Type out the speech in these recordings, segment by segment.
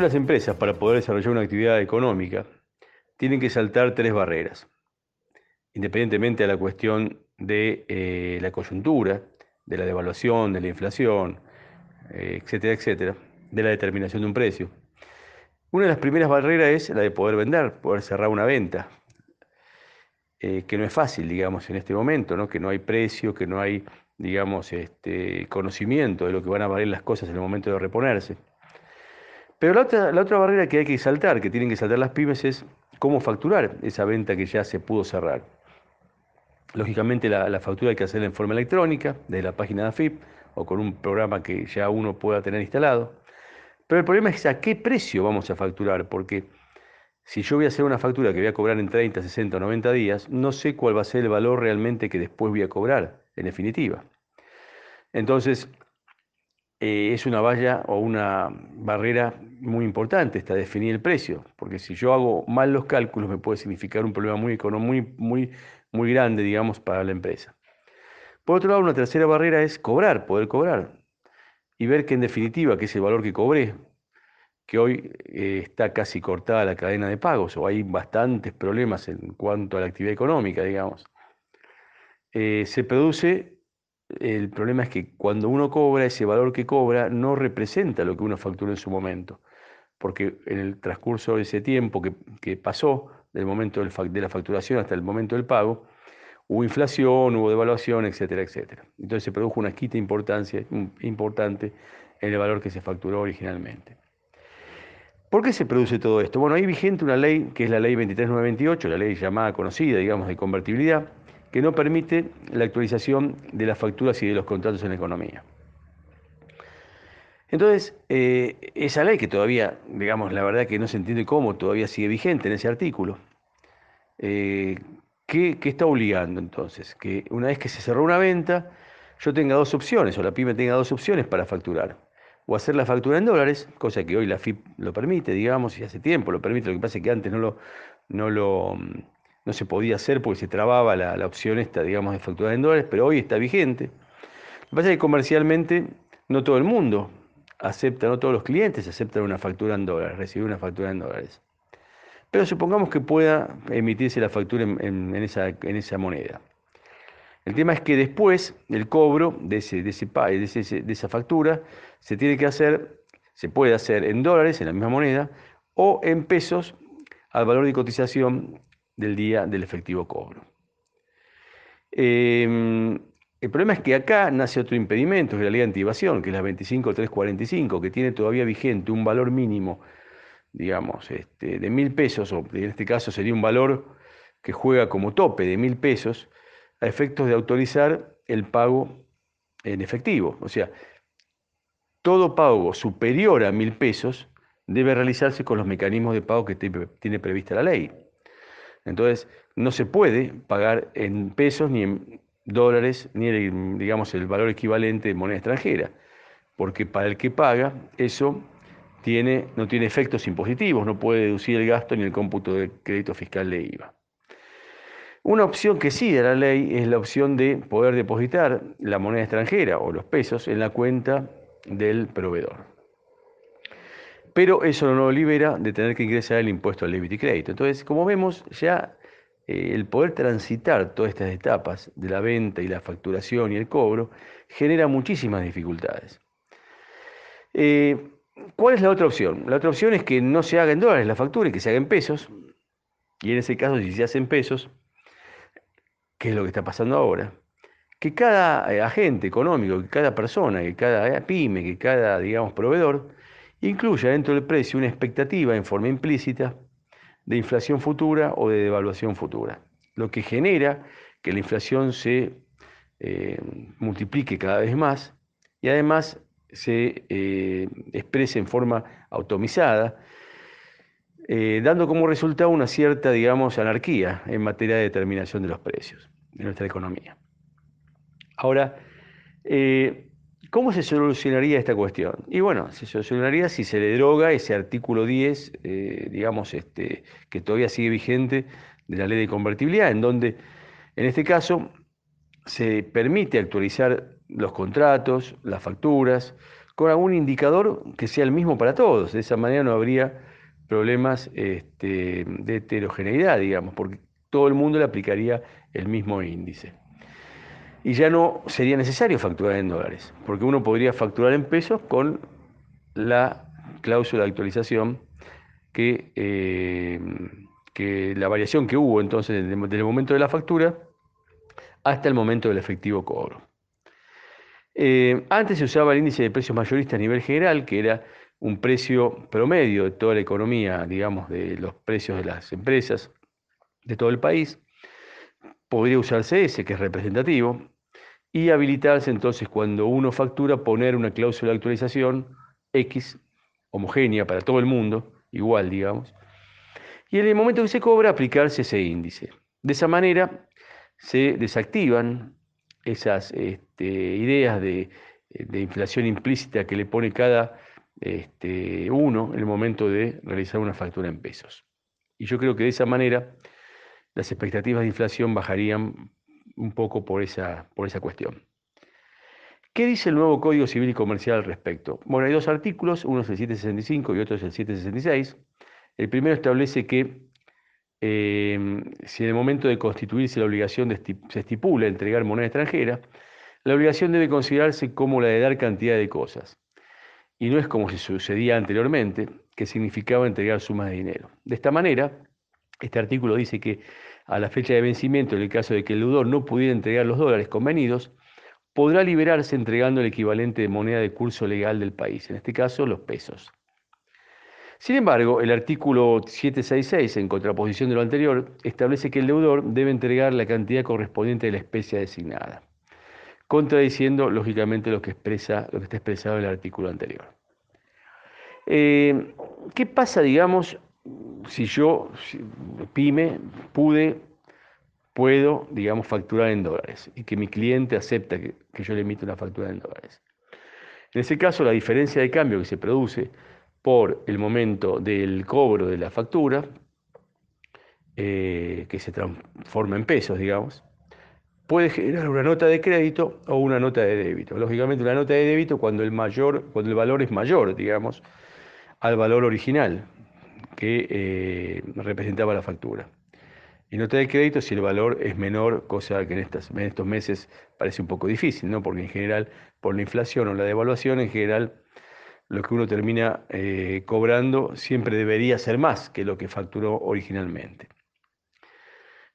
Las empresas, para poder desarrollar una actividad económica, tienen que saltar tres barreras, independientemente de la cuestión de eh, la coyuntura, de la devaluación, de la inflación, eh, etcétera, etcétera, de la determinación de un precio. Una de las primeras barreras es la de poder vender, poder cerrar una venta, eh, que no es fácil, digamos, en este momento, que no hay precio, que no hay, digamos, este, conocimiento de lo que van a valer las cosas en el momento de reponerse. Pero la otra, la barrera que hay que saltar, que tienen que saltar las pymes, es cómo facturar esa venta que ya se pudo cerrar. Lógicamente la, factura hay que hacerla en forma electrónica, de la página de AFIP, o con un programa que ya uno pueda tener instalado. Pero el problema es a qué precio vamos a facturar, porque si yo voy a hacer una factura que voy a cobrar en 30, 60 o 90 días, no sé cuál va a ser el valor realmente que después voy a cobrar, en definitiva. Entonces, eh, es una valla o una barrera muy importante esta definir el precio, porque si yo hago mal los cálculos me puede significar un problema muy, muy, muy, muy grande, digamos, para la empresa. Por otro lado, una tercera barrera es cobrar, poder cobrar, y ver que en definitiva, que es el valor que cobré, que hoy eh, está casi cortada la cadena de pagos, o hay bastantes problemas en cuanto a la actividad económica, digamos, eh, se produce el problema es que cuando uno cobra, ese valor que cobra no representa lo que uno facturó en su momento, porque en el transcurso de ese tiempo que, pasó, del momento de la facturación hasta el momento del pago, hubo inflación, hubo devaluación, etcétera, etcétera. Entonces se produjo una quita importancia, importante en el valor que se facturó originalmente. ¿Por qué se produce todo esto? Bueno, hay vigente una ley que es la ley 23928, la ley llamada conocida, digamos, de convertibilidad, que no permite la actualización de las facturas y de los contratos en la economía. Entonces, eh, esa ley que todavía, digamos, la verdad que no se entiende cómo, todavía sigue vigente en ese artículo, eh, ¿qué, está obligando entonces? Que una vez que se cerró una venta, yo tenga dos opciones, o la pyme tenga dos opciones para facturar. O hacer la factura en dólares, cosa que hoy la FIP lo permite, digamos, y hace tiempo lo permite, lo que pasa es que antes no lo, no lo, no se podía hacer porque se trababa la, opción esta, digamos, de facturar en dólares, pero hoy está vigente. Lo que pasa es que comercialmente no todo el mundo acepta, no todos los clientes aceptan una factura en dólares, recibir una factura en dólares. Pero supongamos que pueda emitirse la factura en, esa, en esa, moneda. El tema es que después el cobro de, ese, de, ese, de esa factura se tiene que hacer, se puede hacer en dólares, en la misma moneda, o en pesos al valor de cotización del día del efectivo cobro. Em, el problema es que acá nace otro impedimento, que es la ley de antivación, que es la 25345, que tiene todavía vigente un valor mínimo, digamos, este, de mil pesos, o en este caso sería un valor que juega como tope de mil pesos, a efectos de autorizar el pago en efectivo. O sea, todo pago superior a mil pesos debe realizarse con los mecanismos de pago que tiene prevista la ley. Entonces, no se puede pagar en pesos ni en dólares, ni el, digamos el valor equivalente de moneda extranjera, porque para el que paga eso tiene, no tiene efectos impositivos, no puede deducir el gasto ni el cómputo de crédito fiscal de IVA. Una opción que sí da la ley es la opción de poder depositar la moneda extranjera o los pesos en la cuenta del proveedor pero eso no lo libera de tener que ingresar el impuesto al débito y crédito. Entonces, como vemos, ya eh, el poder transitar todas estas etapas de la venta y la facturación y el cobro genera muchísimas dificultades. Eh, ¿Cuál es la otra opción? La otra opción es que no se haga en dólares la factura y que se haga en pesos. Y en ese caso, si se hace en pesos, ¿qué es lo que está pasando ahora? Que cada eh, agente económico, que cada persona, que cada pyme, que cada, digamos, proveedor, incluya dentro del precio una expectativa en forma implícita de inflación futura o de devaluación futura, lo que genera que la inflación se eh, multiplique cada vez más y además se eh, exprese en forma automizada, eh, dando como resultado una cierta, digamos, anarquía en materia de determinación de los precios de nuestra economía. Ahora, ¿Cómo se solucionaría esta cuestión? Y bueno, se solucionaría si se le droga ese artículo 10, eh, digamos, este, que todavía sigue vigente de la ley de convertibilidad, en donde, en este caso, se permite actualizar los contratos, las facturas, con algún indicador que sea el mismo para todos. De esa manera no habría problemas este, de heterogeneidad, digamos, porque todo el mundo le aplicaría el mismo índice. Y ya no sería necesario facturar en dólares, porque uno podría facturar en pesos con la cláusula de actualización que, eh, que la variación que hubo entonces desde el momento de la factura hasta el momento del efectivo cobro. Eh, antes se usaba el índice de precios mayoristas a nivel general, que era un precio promedio de toda la economía, digamos, de los precios de las empresas de todo el país. Podría usarse ese, que es representativo, y habilitarse entonces cuando uno factura poner una cláusula de actualización X, homogénea para todo el mundo, igual, digamos, y en el momento que se cobra aplicarse ese índice. De esa manera se desactivan esas este, ideas de, inflación implícita que le pone cada este, uno en el momento de realizar una factura en pesos. Y yo creo que de esa manera las expectativas de inflación bajarían un poco por esa, por esa cuestión. ¿Qué dice el nuevo Código Civil y Comercial al respecto? Bueno, hay dos artículos, uno es el 765 y otro es el 766. El primero establece que Em, si en el momento de constituirse la obligación se estipula entregar moneda extranjera, la obligación debe considerarse como la de dar cantidad de cosas. Y no es como se sucedía anteriormente, que significaba entregar sumas de dinero. De esta manera, este artículo dice que a la fecha de vencimiento, en el caso de que el deudor no pudiera entregar los dólares convenidos, podrá liberarse entregando el equivalente de moneda de curso legal del país, en este caso los pesos. Sin embargo, el artículo 766, en contraposición de lo anterior, establece que el deudor debe entregar la cantidad correspondiente de la especie designada, contradiciendo lógicamente lo que, expresa, lo que está expresado en el artículo anterior. Eh, ¿Qué pasa, digamos, si yo, pyme, pude, puedo, digamos, facturar en dólares y que mi cliente acepta que, que yo le emita una factura en dólares? En ese caso, la diferencia de cambio que se produce por el momento del cobro de la factura, eh, que se transforma en pesos, digamos, puede generar una nota de crédito o una nota de débito. Lógicamente una nota de débito cuando el, mayor, cuando el valor es mayor, digamos, al valor original que eh, representaba la factura. Y nota de crédito si el valor es menor, cosa que en, estos meses parece un poco difícil, ¿no? porque en general, por la inflación o la devaluación, en general lo que uno termina eh, cobrando siempre debería ser más que lo que facturó originalmente.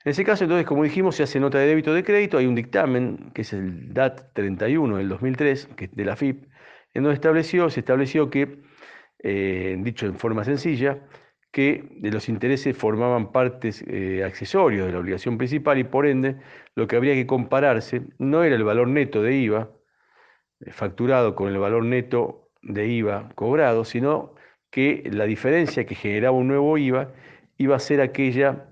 En ese caso, entonces, como dijimos, se hace nota de débito de crédito, hay un dictamen, que es el DAT 31 del 2003, que de la FIP, en donde estableció, se estableció que, eh, dicho en forma sencilla, que los intereses formaban partes eh, accesorios de la obligación principal y por ende lo que habría que compararse no era el valor neto de IVA facturado con el valor neto de IVA cobrado, sino que la diferencia que generaba un nuevo IVA iba a ser aquella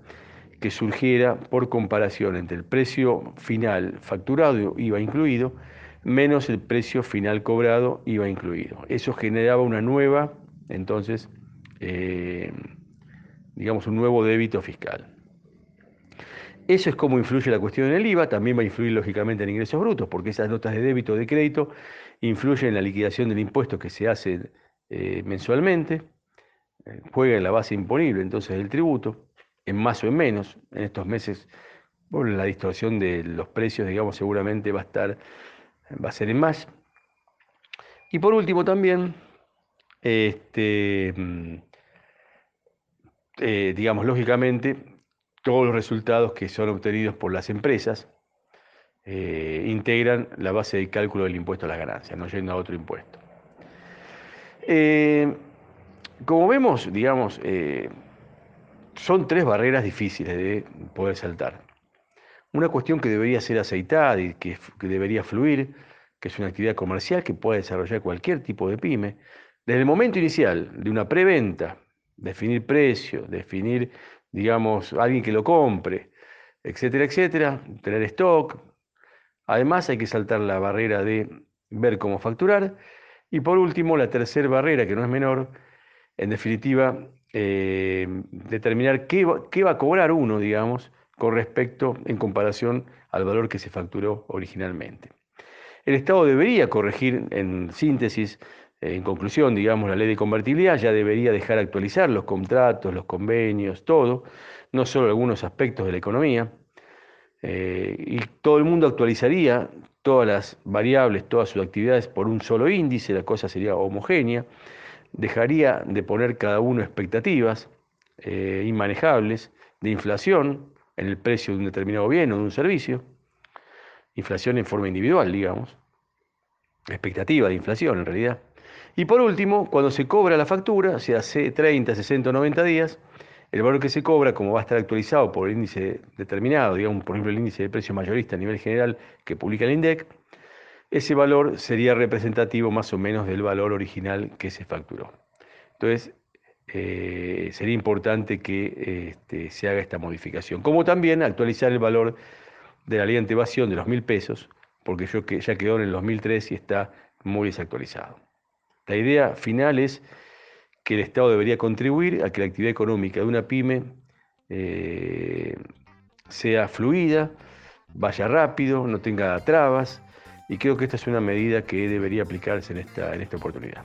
que surgiera por comparación entre el precio final facturado, IVA incluido, menos el precio final cobrado, IVA incluido. Eso generaba una nueva, entonces, eh, digamos, un nuevo débito fiscal. Eso es cómo influye la cuestión en el IVA, también va a influir lógicamente en ingresos brutos, porque esas notas de débito o de crédito influyen en la liquidación del impuesto que se hace eh, mensualmente, eh, juega en la base imponible entonces del tributo, en más o en menos, en estos meses, bueno, la distorsión de los precios, digamos, seguramente va a estar, va a ser en más. Y por último también, este, mm, eh, digamos, lógicamente, todos los resultados que son obtenidos por las empresas eh, integran la base de cálculo del impuesto a las ganancias, no yendo a otro impuesto. Eh, como vemos, digamos, son tres barreras difíciles de poder saltar. Una cuestión que debería ser aceitada y que, que debería fluir, que es una actividad comercial que puede desarrollar cualquier tipo de pyme, desde el momento inicial de una preventa, definir precio, definir digamos, alguien que lo compre, etcétera, etcétera, tener stock. Además hay que saltar la barrera de ver cómo facturar. Y por último, la tercera barrera, que no es menor, en definitiva, eh, determinar qué qué va a cobrar uno, digamos, con respecto en comparación al valor que se facturó originalmente. El Estado debería corregir, en síntesis, en conclusión, digamos, la ley de convertibilidad ya debería dejar actualizar los contratos, los convenios, todo, no solo algunos aspectos de la economía, eh, y todo el mundo actualizaría todas las variables, todas sus actividades por un solo índice, la cosa sería homogénea, dejaría de poner cada uno expectativas eh, inmanejables de inflación en el precio de un determinado bien o de un servicio, inflación en forma individual, digamos, expectativa de inflación en realidad. Y por último, cuando se cobra la factura, sea hace 30, 60 o 90 días, el valor que se cobra, como va a estar actualizado por el índice determinado, digamos, por ejemplo, el índice de precio mayorista a nivel general que publica el INDEC, ese valor sería representativo más o menos del valor original que se facturó. Entonces, eh, sería importante que este, se haga esta modificación. Como también actualizar el valor de la ley de antevasión de los mil pesos, porque yo ya quedó en el 2003 y está muy desactualizado. La idea final es que el Estado debería contribuir a que la actividad económica de una pyme eh, sea fluida, vaya rápido, no tenga trabas, y creo que esta es una medida que debería aplicarse en esta, en esta oportunidad.